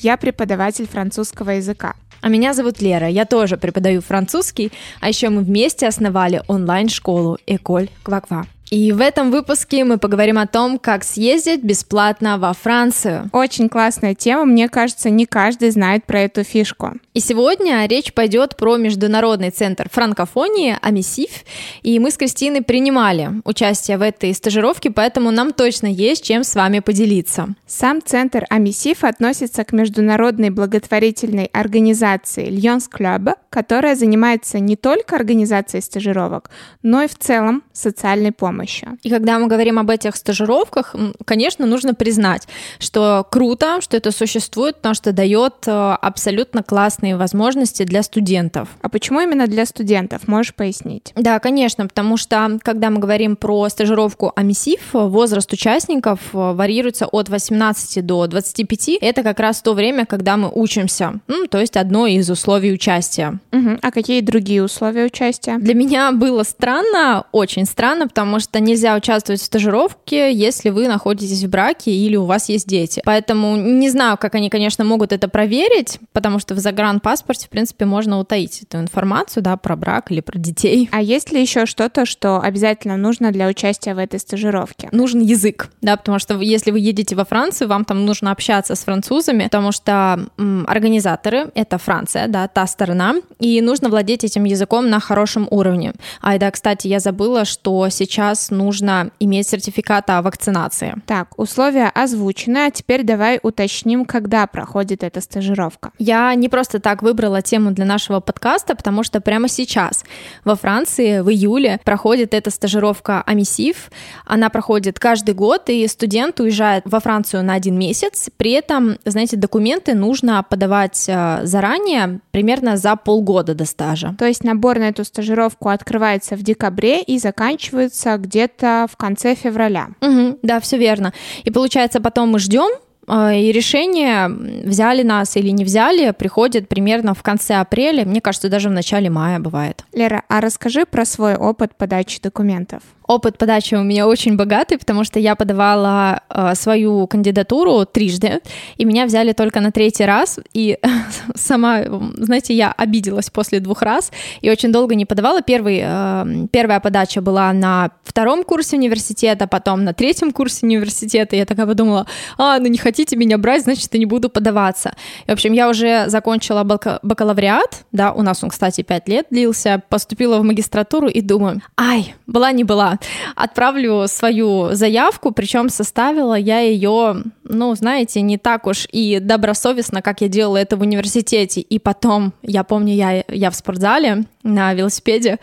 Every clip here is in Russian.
я преподаватель французского языка. А меня зовут Лера, я тоже преподаю французский, а еще мы вместе основали онлайн-школу Эколь Кваква. И в этом выпуске мы поговорим о том, как съездить бесплатно во Францию. Очень классная тема, мне кажется, не каждый знает про эту фишку. И сегодня речь пойдет про Международный центр франкофонии Амисиф, и мы с Кристиной принимали участие в этой стажировке, поэтому нам точно есть чем с вами поделиться. Сам центр Амисиф относится к международной благотворительной организации Льонс Клуб, которая занимается не только организацией стажировок, но и в целом социальной помощью помощи. И когда мы говорим об этих стажировках, конечно, нужно признать, что круто, что это существует, потому что дает э, абсолютно классные возможности для студентов. А почему именно для студентов? Можешь пояснить? Да, конечно, потому что когда мы говорим про стажировку АМИСИФ, возраст участников э, варьируется от 18 до 25. Это как раз то время, когда мы учимся, ну, то есть одно из условий участия. Угу. А какие другие условия участия? Для меня было странно, очень странно, потому что что нельзя участвовать в стажировке, если вы находитесь в браке или у вас есть дети. Поэтому не знаю, как они, конечно, могут это проверить, потому что в загранпаспорте, в принципе, можно утаить эту информацию, да, про брак или про детей. А есть ли еще что-то, что обязательно нужно для участия в этой стажировке? Нужен язык, да, потому что если вы едете во Францию, вам там нужно общаться с французами, потому что м, организаторы — это Франция, да, та сторона, и нужно владеть этим языком на хорошем уровне. А, да, кстати, я забыла, что сейчас сейчас нужно иметь сертификат о вакцинации. Так, условия озвучены, а теперь давай уточним, когда проходит эта стажировка. Я не просто так выбрала тему для нашего подкаста, потому что прямо сейчас во Франции в июле проходит эта стажировка Амисив. Она проходит каждый год, и студент уезжает во Францию на один месяц. При этом, знаете, документы нужно подавать э, заранее, примерно за полгода до стажа. То есть набор на эту стажировку открывается в декабре и заканчивается где-то в конце февраля. Угу, да, все верно. И получается, потом мы ждем, и решение, взяли нас или не взяли, приходит примерно в конце апреля, мне кажется, даже в начале мая бывает. Лера, а расскажи про свой опыт подачи документов опыт подачи у меня очень богатый, потому что я подавала э, свою кандидатуру трижды, и меня взяли только на третий раз. И сама, знаете, я обиделась после двух раз и очень долго не подавала. Первый, э, первая подача была на втором курсе университета, потом на третьем курсе университета. Я такая подумала, а, ну не хотите меня брать, значит, я не буду подаваться. И, в общем, я уже закончила бакалавриат, да, у нас он, кстати, пять лет длился, поступила в магистратуру и думаю, ай, была не была, отправлю свою заявку, причем составила я ее, ну, знаете, не так уж и добросовестно, как я делала это в университете. И потом, я помню, я, я в спортзале на велосипеде,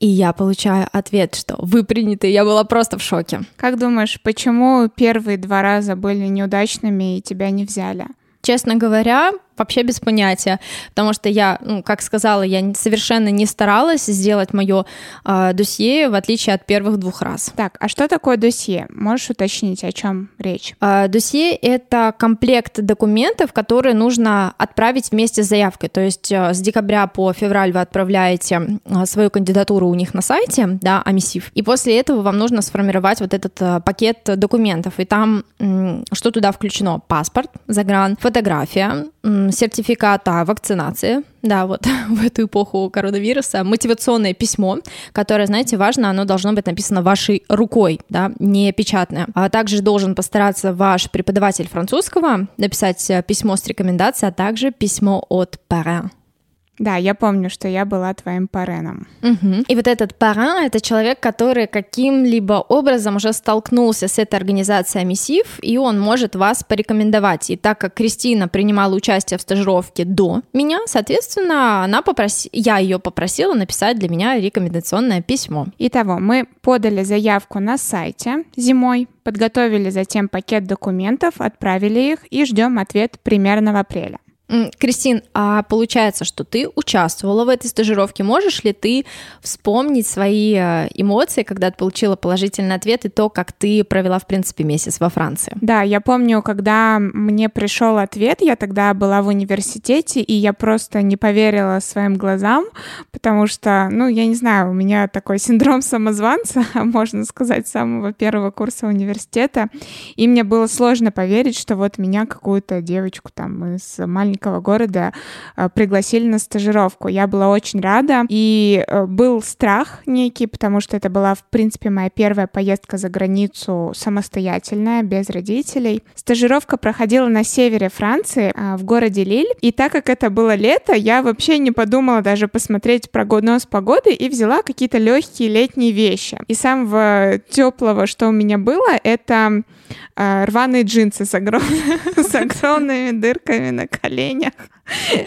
и я получаю ответ, что вы приняты. Я была просто в шоке. Как думаешь, почему первые два раза были неудачными и тебя не взяли? Честно говоря, вообще без понятия, потому что я, ну, как сказала, я совершенно не старалась сделать мое э, досье, в отличие от первых двух раз. Так, а что такое досье? Можешь уточнить, о чем речь? Э, досье — это комплект документов, которые нужно отправить вместе с заявкой. То есть э, с декабря по февраль вы отправляете э, свою кандидатуру у них на сайте, да, Амисив, и после этого вам нужно сформировать вот этот э, пакет документов, и там э, что туда включено? Паспорт, загран, фотография, сертификат о вакцинации, да, вот в эту эпоху коронавируса, мотивационное письмо, которое, знаете, важно, оно должно быть написано вашей рукой, да, не печатное. А также должен постараться ваш преподаватель французского написать э, письмо с рекомендацией, а также письмо от парен. Да, я помню, что я была твоим пареном. Угу. И вот этот парен — это человек, который каким-либо образом уже столкнулся с этой организацией Амисив, и он может вас порекомендовать. И так как Кристина принимала участие в стажировке до меня, соответственно, она попроси... я ее попросила написать для меня рекомендационное письмо. Итого, мы подали заявку на сайте зимой, подготовили затем пакет документов, отправили их и ждем ответ примерно в апреле. Кристин, а получается, что ты участвовала в этой стажировке. Можешь ли ты вспомнить свои э, эмоции, когда ты получила положительный ответ и то, как ты провела, в принципе, месяц во Франции? Да, я помню, когда мне пришел ответ, я тогда была в университете, и я просто не поверила своим глазам, потому что, ну, я не знаю, у меня такой синдром самозванца, можно сказать, самого первого курса университета, и мне было сложно поверить, что вот меня какую-то девочку там из маленького маленького города э, пригласили на стажировку. Я была очень рада, и э, был страх некий, потому что это была, в принципе, моя первая поездка за границу самостоятельная, без родителей. Стажировка проходила на севере Франции, э, в городе Лиль, и так как это было лето, я вообще не подумала даже посмотреть прогноз погоды и взяла какие-то легкие летние вещи. И самого теплого, что у меня было, это рваные джинсы с огромными дырками на коленях коленях.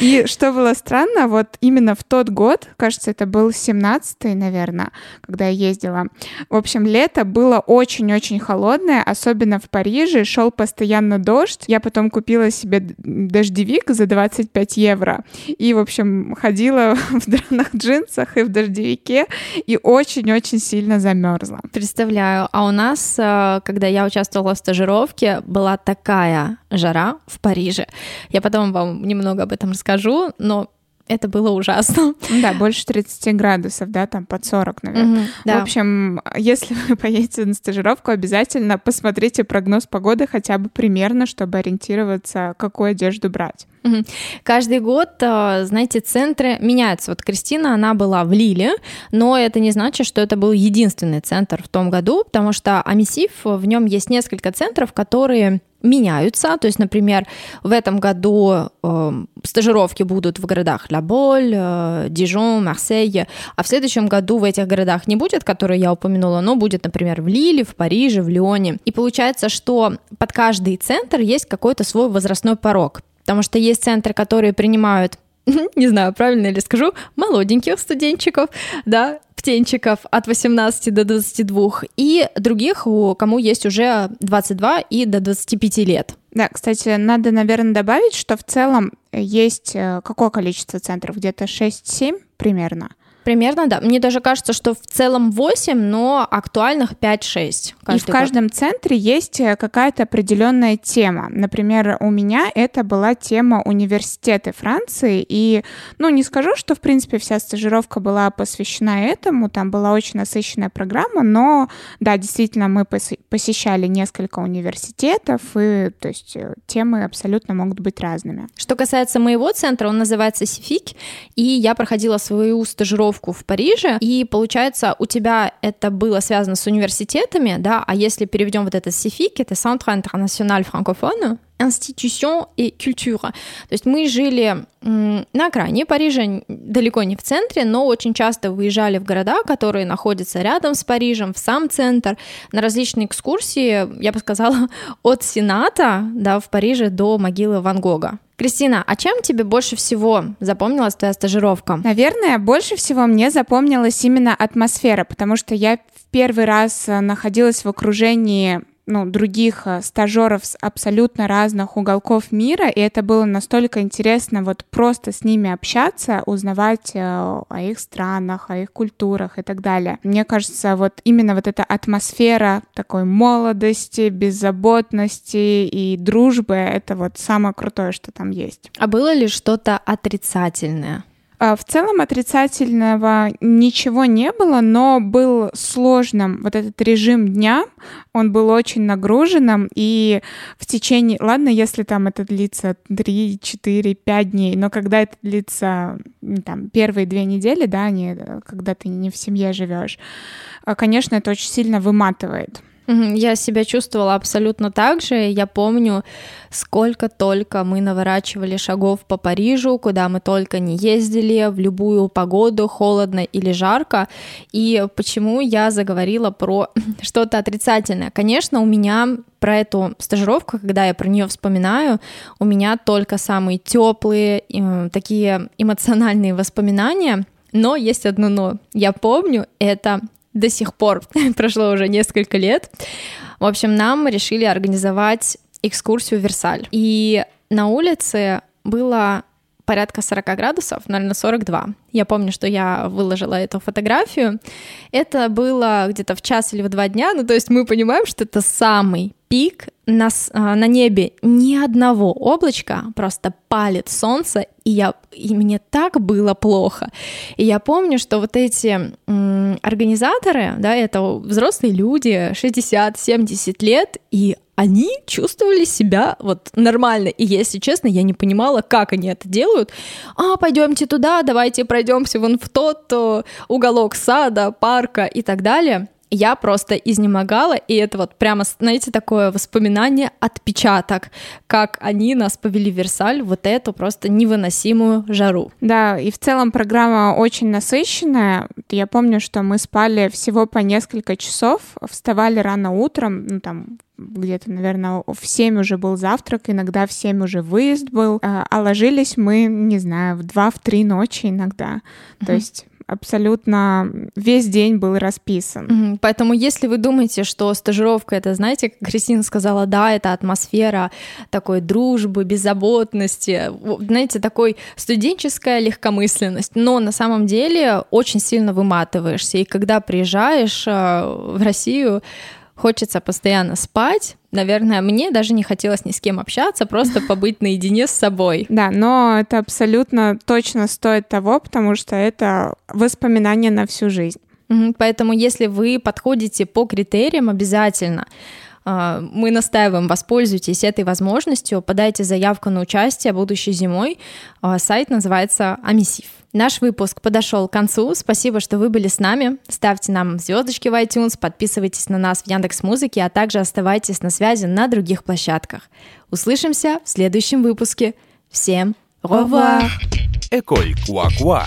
И что было странно, вот именно в тот год, кажется, это был 17-й, наверное, когда я ездила. В общем, лето было очень-очень холодное, особенно в Париже, шел постоянно дождь. Я потом купила себе дождевик за 25 евро. И, в общем, ходила в драных джинсах и в дождевике, и очень-очень сильно замерзла. Представляю. А у нас, э, когда я участвовала в стажировке, была такая жара в Париже. Я потом вам немного об этом расскажу, но это было ужасно. Да, больше 30 градусов, да, там под 40, наверное. Угу, да. В общем, если вы поедете на стажировку, обязательно посмотрите прогноз погоды хотя бы примерно, чтобы ориентироваться, какую одежду брать. Угу. Каждый год, э, знаете, центры меняются. Вот Кристина, она была в Лиле, но это не значит, что это был единственный центр в том году, потому что Амисив, в нем есть несколько центров, которые меняются. То есть, например, в этом году э, стажировки будут в городах Лаболь, э, Дижон, Марсей, а в следующем году в этих городах не будет, которые я упомянула, но будет, например, в Лиле, в Париже, в Лионе. И получается, что под каждый центр есть какой-то свой возрастной порог. Потому что есть центры, которые принимают не знаю, правильно ли скажу, молоденьких студентчиков, да, птенчиков от 18 до 22, и других, у кому есть уже 22 и до 25 лет. Да, кстати, надо, наверное, добавить, что в целом есть э, какое количество центров? Где-то 6-7 примерно. Примерно, да. Мне даже кажется, что в целом 8, но актуальных 5-6. И в каждом год. центре есть э, какая-то определенная тема. Например, у меня это была тема университеты Франции. И, ну, не скажу, что, в принципе, вся стажировка была посвящена этому. Там была очень насыщенная программа, но, да, действительно, мы посещали несколько университетов, и, то есть, э, темы абсолютно могут быть разными. Что касается моего центра, он называется Сифик, и я проходила свою стажировку стажировку в Париже, и получается, у тебя это было связано с университетами, да, а если переведем вот это СИФИК, это Centre International Francophone, институtion и культура. То есть мы жили на окраине Парижа, далеко не в центре, но очень часто выезжали в города, которые находятся рядом с Парижем, в сам центр, на различные экскурсии, я бы сказала, от Сената да, в Париже до могилы Ван Гога. Кристина, а чем тебе больше всего запомнилась твоя стажировка? Наверное, больше всего мне запомнилась именно атмосфера, потому что я в первый раз э, находилась в окружении ну, других э, стажеров с абсолютно разных уголков мира, и это было настолько интересно вот просто с ними общаться, узнавать э, о их странах, о их культурах и так далее. Мне кажется, вот именно вот эта атмосфера такой молодости, беззаботности и дружбы — это вот самое крутое, что там есть. А было ли что-то отрицательное? А, в целом отрицательного ничего не было, но был сложным вот этот режим дня, он был очень нагруженным, и в течение, ладно, если там это длится 3, 4, 5 дней, но когда это длится там первые две недели, да, не, когда ты не в семье живешь, а, конечно, это очень сильно выматывает. Я себя чувствовала абсолютно так же. Я помню, сколько только мы наворачивали шагов по Парижу, куда мы только не ездили, в любую погоду, холодно или жарко. И почему я заговорила про что-то отрицательное? Конечно, у меня про эту стажировку, когда я про нее вспоминаю, у меня только самые теплые, э, такие эмоциональные воспоминания. Но есть одно но. Я помню, это до сих пор, прошло уже несколько лет. В общем, нам решили организовать экскурсию в Версаль. И на улице было порядка 40 градусов, наверное, 42. Я помню, что я выложила эту фотографию. Это было где-то в час или в два дня, ну то есть мы понимаем, что это самый пик, на, а, на небе ни одного облачка, просто палит солнце, и, я, и мне так было плохо. И я помню, что вот эти м, организаторы, да, это взрослые люди, 60-70 лет, и они чувствовали себя вот нормально. И если честно, я не понимала, как они это делают. А, пойдемте туда, давайте пройдемся вон в тот уголок сада, парка и так далее я просто изнемогала, и это вот прямо, знаете, такое воспоминание, отпечаток, как они нас повели в Версаль, вот эту просто невыносимую жару. Да, и в целом программа очень насыщенная. Я помню, что мы спали всего по несколько часов, вставали рано утром, ну там где-то, наверное, в 7 уже был завтрак, иногда в 7 уже выезд был, а, а ложились мы, не знаю, в 2-3 ночи иногда. Mm-hmm. То есть абсолютно весь день был расписан. Поэтому, если вы думаете, что стажировка это, знаете, как Кристина сказала, да, это атмосфера такой дружбы, беззаботности, знаете, такой студенческая легкомысленность, но на самом деле очень сильно выматываешься. И когда приезжаешь э, в Россию, хочется постоянно спать. Наверное, мне даже не хотелось ни с кем общаться, просто побыть наедине с собой. Да, но это абсолютно точно стоит того, потому что это воспоминания на всю жизнь. Поэтому, если вы подходите по критериям, обязательно мы настаиваем, воспользуйтесь этой возможностью, подайте заявку на участие будущей зимой. А, сайт называется Амисив. Наш выпуск подошел к концу. Спасибо, что вы были с нами. Ставьте нам звездочки в iTunes, подписывайтесь на нас в Яндекс Музыке, а также оставайтесь на связи на других площадках. Услышимся в следующем выпуске. Всем au revoir! Quoi Quoi